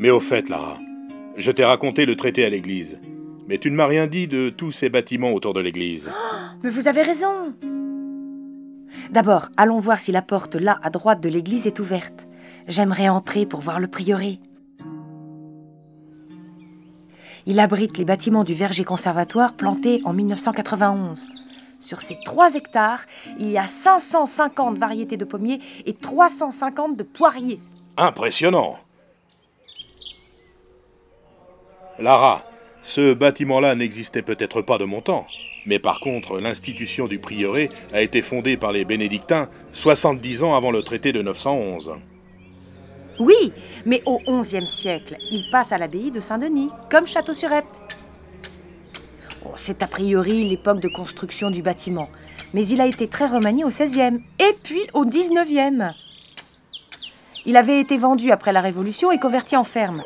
Mais au fait, Lara, je t'ai raconté le traité à l'église. Mais tu ne m'as rien dit de tous ces bâtiments autour de l'église. Mais vous avez raison. D'abord, allons voir si la porte là à droite de l'église est ouverte. J'aimerais entrer pour voir le prieuré. Il abrite les bâtiments du verger conservatoire planté en 1991. Sur ces 3 hectares, il y a 550 variétés de pommiers et 350 de poiriers. Impressionnant. Lara, ce bâtiment-là n'existait peut-être pas de mon temps. Mais par contre, l'institution du prieuré a été fondée par les bénédictins 70 ans avant le traité de 911. Oui, mais au XIe siècle, il passe à l'abbaye de Saint-Denis, comme Château-sur-Epte. Oh, C'est a priori l'époque de construction du bâtiment, mais il a été très remanié au XVIe et puis au XIXe. Il avait été vendu après la Révolution et converti en ferme.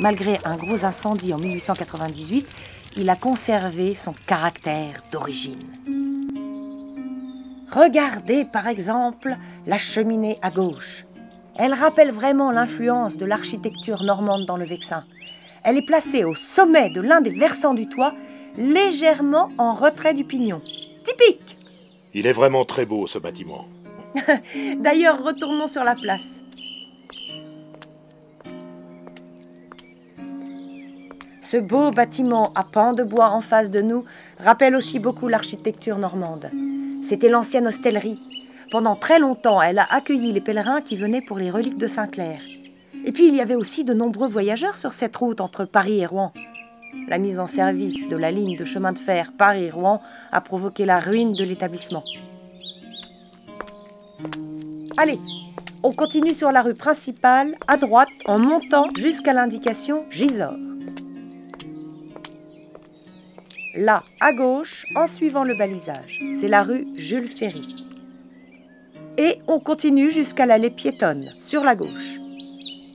Malgré un gros incendie en 1898, il a conservé son caractère d'origine. Regardez par exemple la cheminée à gauche. Elle rappelle vraiment l'influence de l'architecture normande dans le Vexin. Elle est placée au sommet de l'un des versants du toit, légèrement en retrait du pignon. Typique Il est vraiment très beau ce bâtiment. D'ailleurs, retournons sur la place. Ce beau bâtiment à pans de bois en face de nous rappelle aussi beaucoup l'architecture normande. C'était l'ancienne hostellerie. Pendant très longtemps, elle a accueilli les pèlerins qui venaient pour les reliques de Saint-Clair. Et puis, il y avait aussi de nombreux voyageurs sur cette route entre Paris et Rouen. La mise en service de la ligne de chemin de fer Paris-Rouen a provoqué la ruine de l'établissement. Allez, on continue sur la rue principale, à droite, en montant jusqu'à l'indication Gisors. Là, à gauche, en suivant le balisage, c'est la rue Jules Ferry. Et on continue jusqu'à l'allée piétonne, sur la gauche.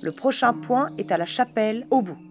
Le prochain point est à la chapelle, au bout.